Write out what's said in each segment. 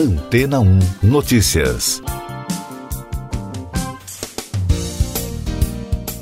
Antena 1 Notícias.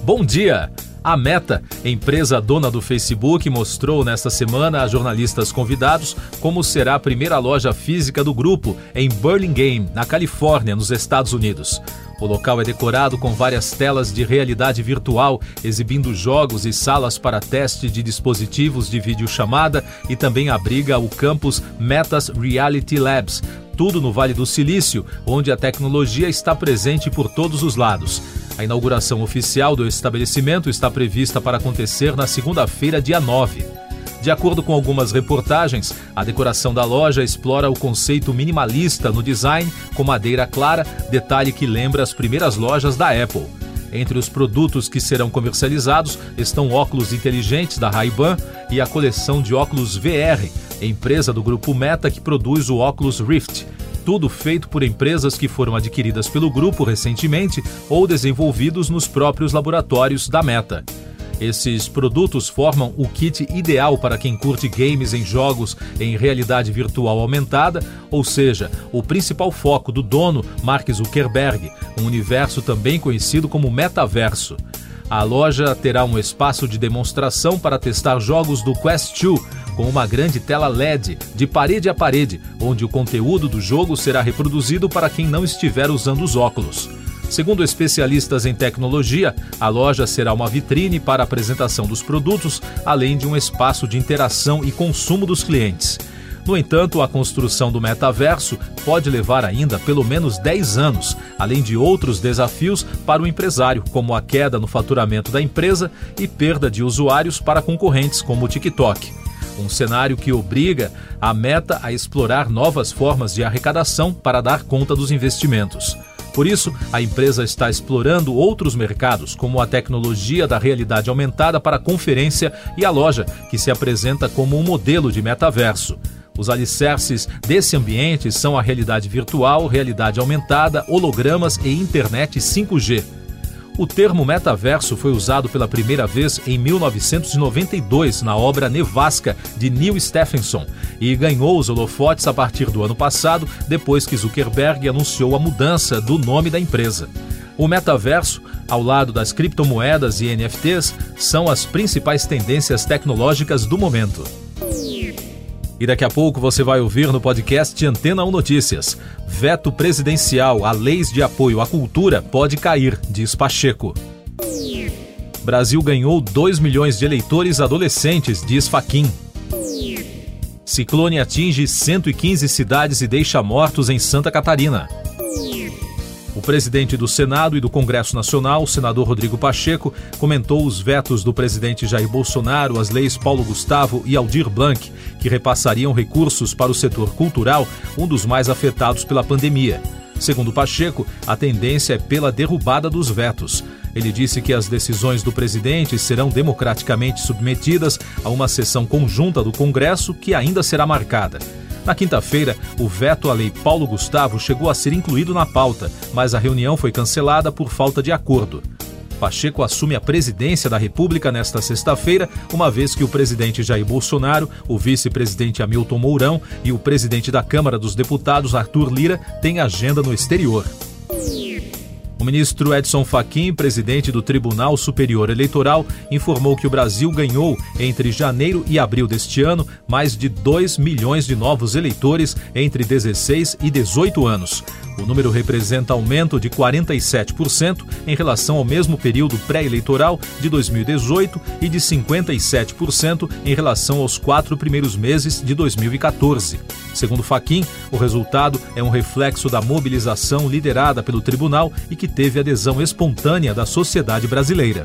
Bom dia! A Meta, empresa dona do Facebook, mostrou nesta semana a jornalistas convidados como será a primeira loja física do grupo em Burlingame, na Califórnia, nos Estados Unidos. O local é decorado com várias telas de realidade virtual, exibindo jogos e salas para teste de dispositivos de videochamada e também abriga o campus Metas Reality Labs, tudo no Vale do Silício, onde a tecnologia está presente por todos os lados. A inauguração oficial do estabelecimento está prevista para acontecer na segunda-feira, dia 9. De acordo com algumas reportagens, a decoração da loja explora o conceito minimalista no design, com madeira clara, detalhe que lembra as primeiras lojas da Apple. Entre os produtos que serão comercializados estão óculos inteligentes da Ray-Ban e a coleção de óculos VR, empresa do grupo Meta que produz o óculos Rift tudo feito por empresas que foram adquiridas pelo grupo recentemente ou desenvolvidos nos próprios laboratórios da Meta. Esses produtos formam o kit ideal para quem curte games em jogos em realidade virtual aumentada, ou seja, o principal foco do dono, Mark Zuckerberg, um universo também conhecido como metaverso. A loja terá um espaço de demonstração para testar jogos do Quest 2, com uma grande tela LED de parede a parede, onde o conteúdo do jogo será reproduzido para quem não estiver usando os óculos. Segundo especialistas em tecnologia, a loja será uma vitrine para a apresentação dos produtos, além de um espaço de interação e consumo dos clientes. No entanto, a construção do metaverso pode levar ainda pelo menos 10 anos, além de outros desafios para o empresário, como a queda no faturamento da empresa e perda de usuários para concorrentes como o TikTok um cenário que obriga a meta a explorar novas formas de arrecadação para dar conta dos investimentos. Por isso, a empresa está explorando outros mercados, como a tecnologia da realidade aumentada para conferência e a loja, que se apresenta como um modelo de metaverso. Os alicerces desse ambiente são a realidade virtual, realidade aumentada, hologramas e internet 5G. O termo metaverso foi usado pela primeira vez em 1992 na obra Nevasca de Neil Stephenson e ganhou os holofotes a partir do ano passado, depois que Zuckerberg anunciou a mudança do nome da empresa. O metaverso, ao lado das criptomoedas e NFTs, são as principais tendências tecnológicas do momento. E daqui a pouco você vai ouvir no podcast Antena 1 Notícias. Veto presidencial a leis de apoio à cultura pode cair, diz Pacheco. Brasil ganhou 2 milhões de eleitores adolescentes, diz Faquim. Ciclone atinge 115 cidades e deixa mortos em Santa Catarina. O presidente do Senado e do Congresso Nacional, o senador Rodrigo Pacheco, comentou os vetos do presidente Jair Bolsonaro às leis Paulo Gustavo e Aldir Blanc, que repassariam recursos para o setor cultural, um dos mais afetados pela pandemia. Segundo Pacheco, a tendência é pela derrubada dos vetos. Ele disse que as decisões do presidente serão democraticamente submetidas a uma sessão conjunta do Congresso que ainda será marcada. Na quinta-feira, o veto à lei Paulo Gustavo chegou a ser incluído na pauta, mas a reunião foi cancelada por falta de acordo. Pacheco assume a presidência da República nesta sexta-feira, uma vez que o presidente Jair Bolsonaro, o vice-presidente Hamilton Mourão e o presidente da Câmara dos Deputados, Arthur Lira, têm agenda no exterior. O ministro Edson Fachin, presidente do Tribunal Superior Eleitoral, informou que o Brasil ganhou, entre janeiro e abril deste ano, mais de 2 milhões de novos eleitores entre 16 e 18 anos. O número representa aumento de 47% em relação ao mesmo período pré-eleitoral de 2018 e de 57% em relação aos quatro primeiros meses de 2014. Segundo Faquim, o resultado é um reflexo da mobilização liderada pelo tribunal e que teve adesão espontânea da sociedade brasileira.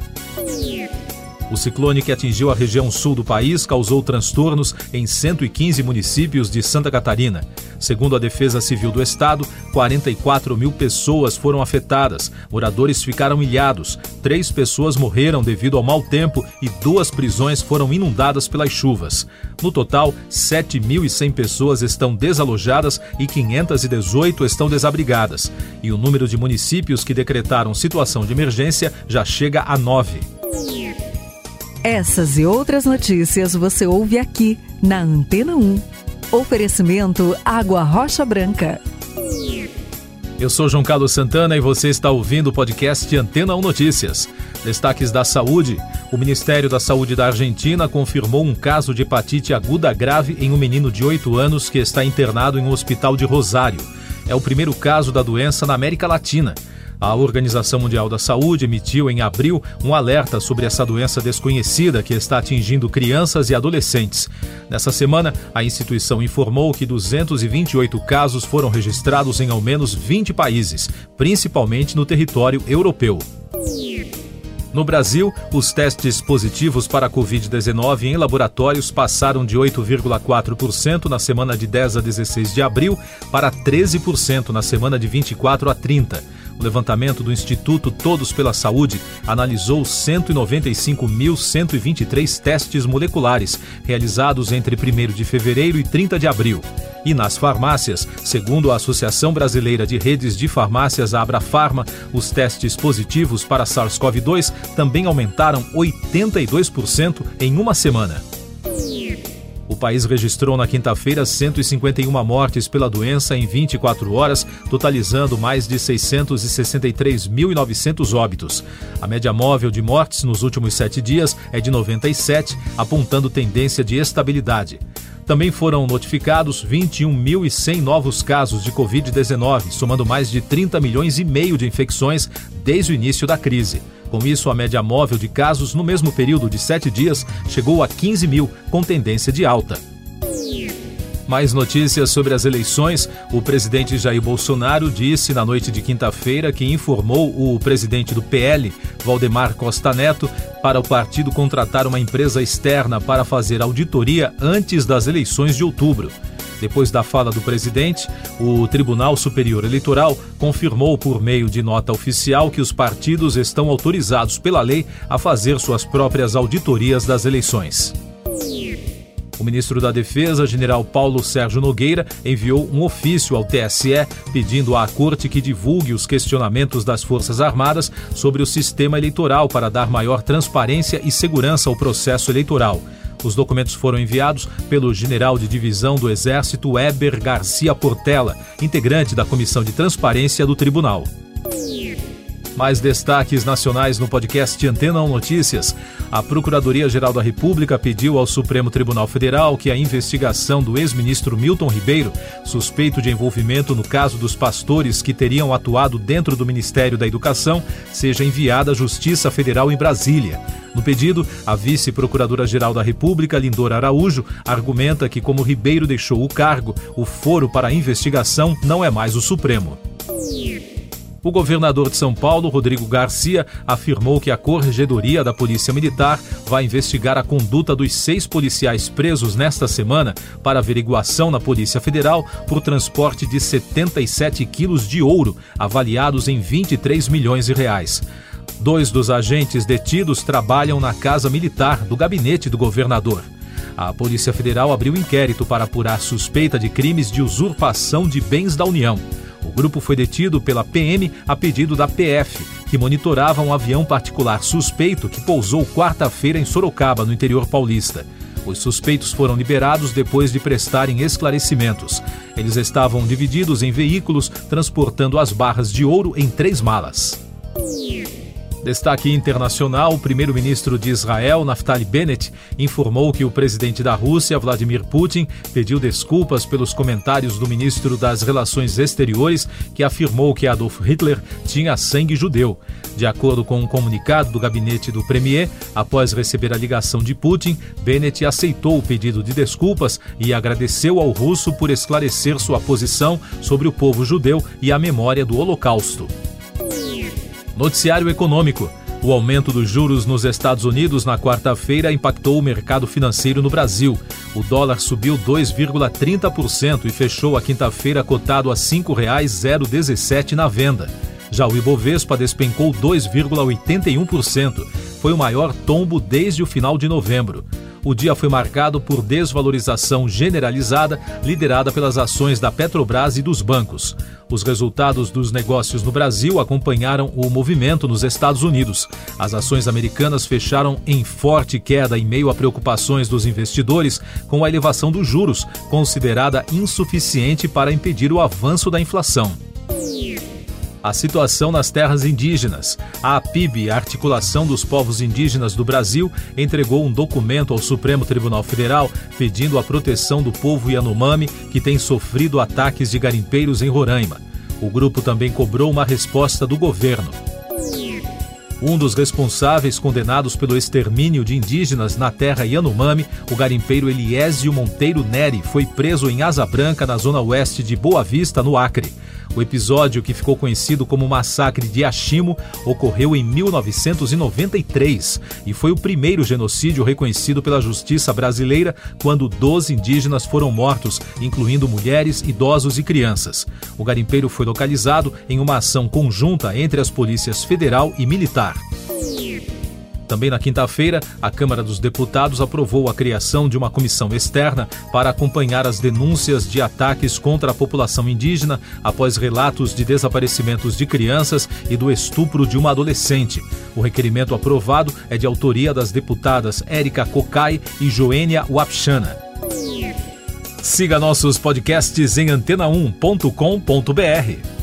O ciclone que atingiu a região sul do país causou transtornos em 115 municípios de Santa Catarina. Segundo a Defesa Civil do Estado, 44 mil pessoas foram afetadas, moradores ficaram ilhados, três pessoas morreram devido ao mau tempo e duas prisões foram inundadas pelas chuvas. No total, 7.100 pessoas estão desalojadas e 518 estão desabrigadas. E o número de municípios que decretaram situação de emergência já chega a nove. Essas e outras notícias você ouve aqui na Antena 1. Oferecimento Água Rocha Branca. Eu sou João Carlos Santana e você está ouvindo o podcast Antena 1 Notícias. Destaques da saúde. O Ministério da Saúde da Argentina confirmou um caso de hepatite aguda grave em um menino de 8 anos que está internado em um hospital de Rosário. É o primeiro caso da doença na América Latina. A Organização Mundial da Saúde emitiu em abril um alerta sobre essa doença desconhecida que está atingindo crianças e adolescentes. Nessa semana, a instituição informou que 228 casos foram registrados em ao menos 20 países, principalmente no território europeu. No Brasil, os testes positivos para a Covid-19 em laboratórios passaram de 8,4% na semana de 10 a 16 de abril para 13% na semana de 24 a 30. O levantamento do Instituto Todos pela Saúde analisou 195.123 testes moleculares realizados entre 1 de fevereiro e 30 de abril. E nas farmácias, segundo a Associação Brasileira de Redes de Farmácias, a Abrafarma, os testes positivos para SARS-CoV-2 também aumentaram 82% em uma semana. País registrou na quinta-feira 151 mortes pela doença em 24 horas, totalizando mais de 663.900 óbitos. A média móvel de mortes nos últimos sete dias é de 97, apontando tendência de estabilidade. Também foram notificados 21.100 novos casos de Covid-19, somando mais de 30 milhões e meio de infecções desde o início da crise. Com isso, a média móvel de casos no mesmo período de sete dias chegou a 15 mil, com tendência de alta. Mais notícias sobre as eleições. O presidente Jair Bolsonaro disse na noite de quinta-feira que informou o presidente do PL, Valdemar Costa Neto, para o partido contratar uma empresa externa para fazer auditoria antes das eleições de outubro. Depois da fala do presidente, o Tribunal Superior Eleitoral confirmou por meio de nota oficial que os partidos estão autorizados pela lei a fazer suas próprias auditorias das eleições. O ministro da Defesa, general Paulo Sérgio Nogueira, enviou um ofício ao TSE pedindo à corte que divulgue os questionamentos das Forças Armadas sobre o sistema eleitoral para dar maior transparência e segurança ao processo eleitoral. Os documentos foram enviados pelo general de divisão do Exército Weber Garcia Portela, integrante da Comissão de Transparência do Tribunal. Mais destaques nacionais no podcast Antena 1 Notícias. A Procuradoria-Geral da República pediu ao Supremo Tribunal Federal que a investigação do ex-ministro Milton Ribeiro, suspeito de envolvimento no caso dos pastores que teriam atuado dentro do Ministério da Educação, seja enviada à Justiça Federal em Brasília. No pedido, a vice-procuradora-geral da República, Lindora Araújo, argumenta que, como Ribeiro deixou o cargo, o foro para a investigação não é mais o Supremo. O governador de São Paulo, Rodrigo Garcia, afirmou que a Corregedoria da Polícia Militar vai investigar a conduta dos seis policiais presos nesta semana para averiguação na Polícia Federal por transporte de 77 quilos de ouro, avaliados em 23 milhões de reais. Dois dos agentes detidos trabalham na Casa Militar do gabinete do governador. A Polícia Federal abriu inquérito para apurar suspeita de crimes de usurpação de bens da União. O grupo foi detido pela PM a pedido da PF, que monitorava um avião particular suspeito que pousou quarta-feira em Sorocaba, no interior paulista. Os suspeitos foram liberados depois de prestarem esclarecimentos. Eles estavam divididos em veículos transportando as barras de ouro em três malas. Destaque internacional: o primeiro-ministro de Israel, Naftali Bennett, informou que o presidente da Rússia, Vladimir Putin, pediu desculpas pelos comentários do ministro das Relações Exteriores, que afirmou que Adolf Hitler tinha sangue judeu. De acordo com um comunicado do gabinete do premier, após receber a ligação de Putin, Bennett aceitou o pedido de desculpas e agradeceu ao russo por esclarecer sua posição sobre o povo judeu e a memória do Holocausto. Noticiário Econômico. O aumento dos juros nos Estados Unidos na quarta-feira impactou o mercado financeiro no Brasil. O dólar subiu 2,30% e fechou a quinta-feira cotado a R$ 5,017 na venda. Já o Ibovespa despencou 2,81%. Foi o maior tombo desde o final de novembro. O dia foi marcado por desvalorização generalizada, liderada pelas ações da Petrobras e dos bancos. Os resultados dos negócios no Brasil acompanharam o movimento nos Estados Unidos. As ações americanas fecharam em forte queda em meio a preocupações dos investidores com a elevação dos juros, considerada insuficiente para impedir o avanço da inflação a situação nas terras indígenas. A APIB, a Articulação dos Povos Indígenas do Brasil, entregou um documento ao Supremo Tribunal Federal pedindo a proteção do povo Yanomami que tem sofrido ataques de garimpeiros em Roraima. O grupo também cobrou uma resposta do governo. Um dos responsáveis condenados pelo extermínio de indígenas na terra Yanomami, o garimpeiro Eliésio Monteiro Neri, foi preso em Asa Branca, na zona oeste de Boa Vista, no Acre. O episódio, que ficou conhecido como Massacre de Ashimo, ocorreu em 1993 e foi o primeiro genocídio reconhecido pela justiça brasileira quando 12 indígenas foram mortos, incluindo mulheres, idosos e crianças. O garimpeiro foi localizado em uma ação conjunta entre as polícias federal e militar. Também na quinta-feira, a Câmara dos Deputados aprovou a criação de uma comissão externa para acompanhar as denúncias de ataques contra a população indígena após relatos de desaparecimentos de crianças e do estupro de uma adolescente. O requerimento aprovado é de autoria das deputadas Érica Cocai e Joênia Wapchana. Siga nossos podcasts em antena1.com.br.